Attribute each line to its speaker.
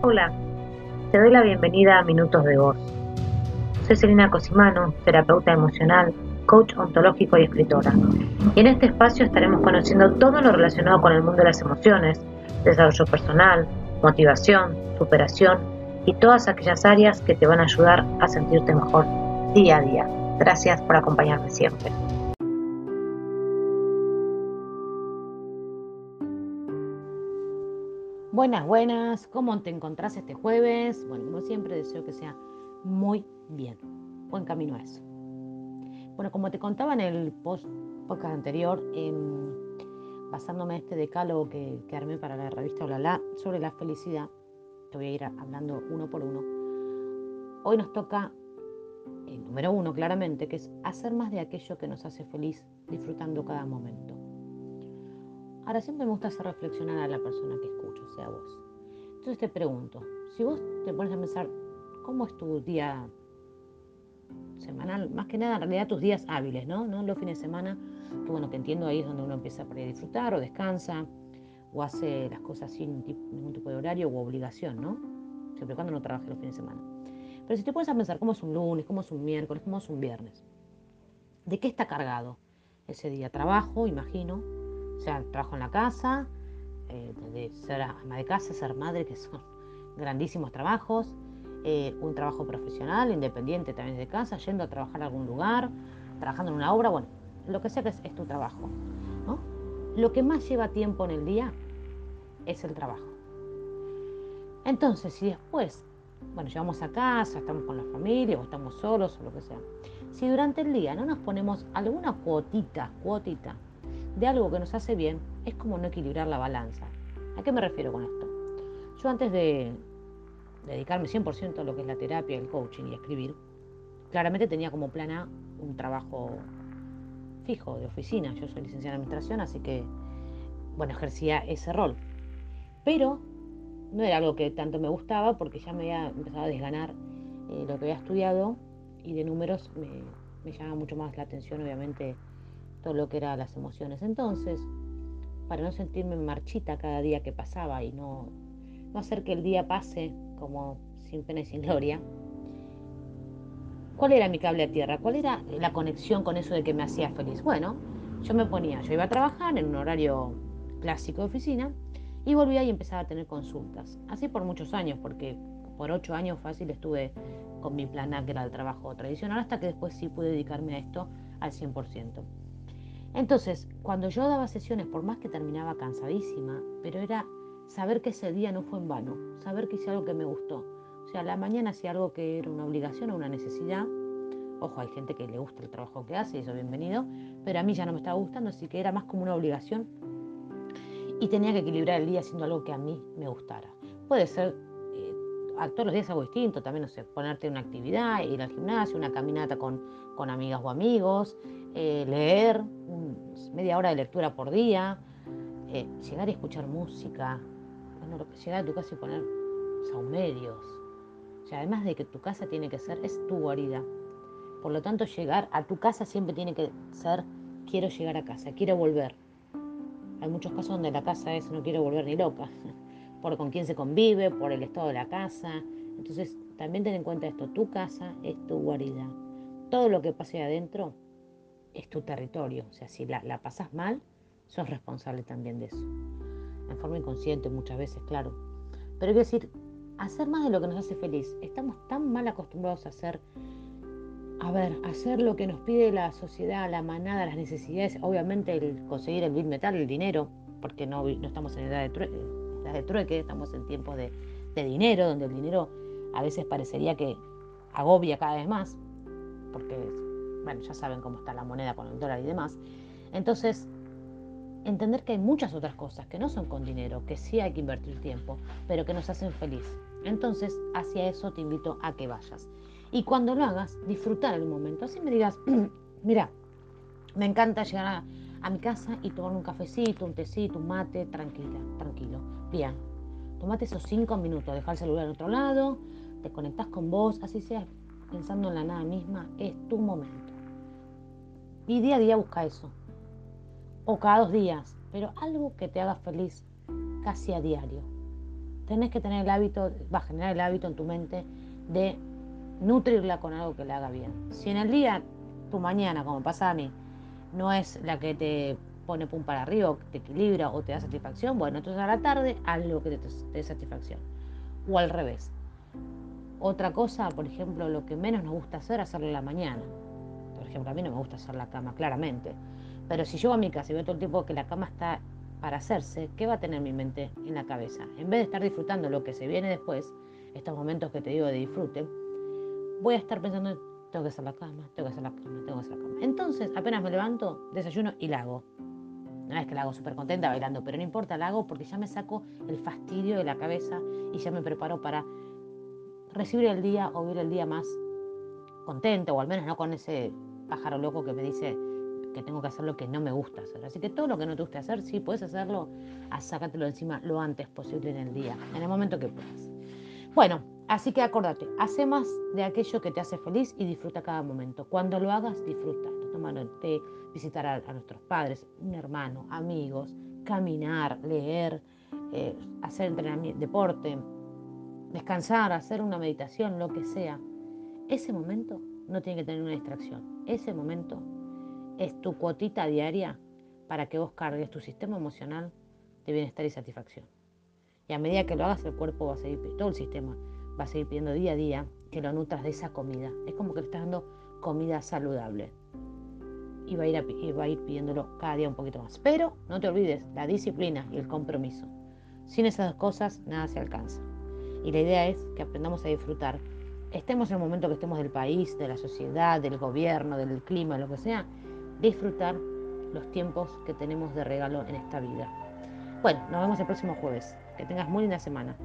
Speaker 1: Hola, te doy la bienvenida a Minutos de Voz. Soy Selina Cosimano, terapeuta emocional, coach ontológico y escritora. Y en este espacio estaremos conociendo todo lo relacionado con el mundo de las emociones, desarrollo personal, motivación, superación y todas aquellas áreas que te van a ayudar a sentirte mejor día a día. Gracias por acompañarme siempre.
Speaker 2: Buenas, buenas, ¿cómo te encontrás este jueves? Bueno, como siempre deseo que sea muy bien, buen camino a eso. Bueno, como te contaba en el post podcast anterior, em, basándome este decálogo que, que, armé para la revista Olala sobre la felicidad, te voy a ir hablando uno por uno. Hoy nos toca el número uno, claramente, que es hacer más de aquello que nos hace feliz disfrutando cada momento. Ahora siempre me gusta hacer reflexionar a la persona que escucho, sea vos. Entonces te pregunto, si vos te pones a pensar, ¿cómo es tu día semanal? Más que nada, en realidad tus días hábiles, ¿no? ¿No? Los fines de semana, que bueno, que entiendo ahí es donde uno empieza a disfrutar o descansa o hace las cosas sin ningún tipo de horario o obligación, ¿no? Siempre cuando no trabaje los fines de semana. Pero si te pones a pensar cómo es un lunes, cómo es un miércoles, cómo es un viernes, ¿de qué está cargado ese día? Trabajo, imagino, o sea, trabajo en la casa, eh, ser ama de casa, ser madre, que son grandísimos trabajos, eh, un trabajo profesional, independiente también de casa, yendo a trabajar a algún lugar, trabajando en una obra, bueno, lo que sea que es, tu trabajo. ¿no? Lo que más lleva tiempo en el día es el trabajo. Entonces, si después, bueno, llegamos a casa, estamos con la familia o estamos solos o lo que sea, si durante el día no nos ponemos alguna cuotita, cuotita, de algo que nos hace bien, es como no equilibrar la balanza. ¿A qué me refiero con esto? Yo antes de dedicarme 100% a lo que es la terapia, el coaching y escribir, claramente tenía como plan A un trabajo fijo de oficina. Yo soy licenciada en administración, así que, bueno, ejercía ese rol. Pero no era algo que tanto me gustaba porque ya me había empezado a desganar eh, lo que había estudiado y de números me, me llama mucho más la atención, obviamente, todo lo que eran las emociones. Entonces, para no sentirme marchita cada día que pasaba y no, no hacer que el día pase como sin pena y sin gloria, ¿cuál era mi cable a tierra? ¿Cuál era la conexión con eso de que me hacía feliz? Bueno, yo me ponía, yo iba a trabajar en un horario clásico de oficina y volvía y empezaba a tener consultas. Así por muchos años, porque por ocho años fácil estuve con mi plan A, que era el trabajo tradicional, hasta que después sí pude dedicarme a esto al 100%. Entonces, cuando yo daba sesiones, por más que terminaba cansadísima, pero era saber que ese día no fue en vano, saber que hice algo que me gustó. O sea, la mañana hacía algo que era una obligación o una necesidad. Ojo, hay gente que le gusta el trabajo que hace eso bienvenido, pero a mí ya no me estaba gustando, así que era más como una obligación y tenía que equilibrar el día haciendo algo que a mí me gustara. Puede ser, a todos los días algo distinto, también, no sé, ponerte una actividad, ir al gimnasio, una caminata con, con amigas o amigos, eh, leer, media hora de lectura por día, eh, llegar y escuchar música, bueno, llegar a tu casa y poner saumerios. O sea, además de que tu casa tiene que ser, es tu guarida. Por lo tanto, llegar a tu casa siempre tiene que ser, quiero llegar a casa, quiero volver. Hay muchos casos donde la casa es, no quiero volver ni loca, por con quién se convive, por el estado de la casa. Entonces, también ten en cuenta esto, tu casa es tu guarida. Todo lo que pase adentro es tu territorio. O sea, si la, la pasas mal, sos responsable también de eso. En forma inconsciente muchas veces, claro. Pero quiero decir, hacer más de lo que nos hace feliz. Estamos tan mal acostumbrados a hacer, a ver, hacer lo que nos pide la sociedad, la manada, las necesidades. Obviamente el conseguir el bill metal, el dinero, porque no, no estamos en edad de, de trueque, estamos en tiempos de, de dinero, donde el dinero a veces parecería que agobia cada vez más, porque bueno, ya saben cómo está la moneda con el dólar y demás. Entonces, entender que hay muchas otras cosas que no son con dinero, que sí hay que invertir tiempo, pero que nos hacen feliz. Entonces, hacia eso te invito a que vayas. Y cuando lo hagas, disfrutar el momento. Así me digas, mira, me encanta llegar a, mi casa y tomar un cafecito, un tecito, un mate, tranquila, tranquilo. Bien, tomate esos cinco minutos, dejar el celular en otro lado, te conectas con vos, así seas pensando en la nada misma, es tu momento. Y día a día busca eso. O cada dos días, pero algo que te haga feliz casi a diario. tenés que tener el hábito, va a generar el hábito en tu mente de nutrirla con algo que le haga bien. Si en el día, tu mañana, como pasa a mí, no es la que te pone pum para arriba, te equilibra o te da satisfacción, bueno, entonces a la tarde haz lo que te, dé satisfacción. O al revés. Otra cosa, por ejemplo, lo que menos nos gusta hacer, hacerlo en la mañana. Por ejemplo, a mí no me gusta hacer la cama, claramente. Pero si yo a mi casa y veo todo el tiempo que la cama está para hacerse, ¿qué va a tener mi mente en la cabeza? En vez de estar disfrutando lo que se viene después, estos momentos que te digo de disfrute, voy a estar pensando, tengo que hacer la cama, tengo que hacer la cama, tengo que hacer la cama. Entonces, apenas me levanto, desayuno y la hago. No es que la hago súper contenta bailando, pero no importa, la hago porque ya me saco el fastidio de la cabeza y ya me preparo para recibir el día o vivir el día más contento, o al menos no con ese pájaro loco que me dice que tengo que hacer lo que no me gusta hacer. Así que todo lo que no te guste hacer, sí puedes hacerlo, sácatelo encima lo antes posible en el día, en el momento que puedas. Bueno, así que acordate, hace más de aquello que te hace feliz y disfruta cada momento. Cuando lo hagas, disfruta. Tomar el té, visitar a, nuestros padres, un hermano, amigos, caminar, leer, eh, hacer entrenamiento, deporte, descansar, hacer una meditación, lo que sea. Ese momento no tiene que tener una distracción. Ese momento es tu cuotita diaria para que vos cargues tu sistema emocional de bienestar y satisfacción. Y a medida que lo hagas, el cuerpo va a seguir, todo el sistema va a seguir pidiendo día a día que lo nutras de esa comida. Es como que le estás dando comida saludable. Y va, a ir y va a ir pidiéndolo cada día un poquito más. Pero no te olvides, la disciplina y el compromiso. Sin esas dos cosas, nada se alcanza. Y la idea es que aprendamos a disfrutar. Estemos en el momento que estemos del país, de la sociedad, del gobierno, del clima, lo que sea, disfrutar los tiempos que tenemos de regalo en esta vida. Bueno, nos vemos el próximo jueves. Que tengas muy linda semana.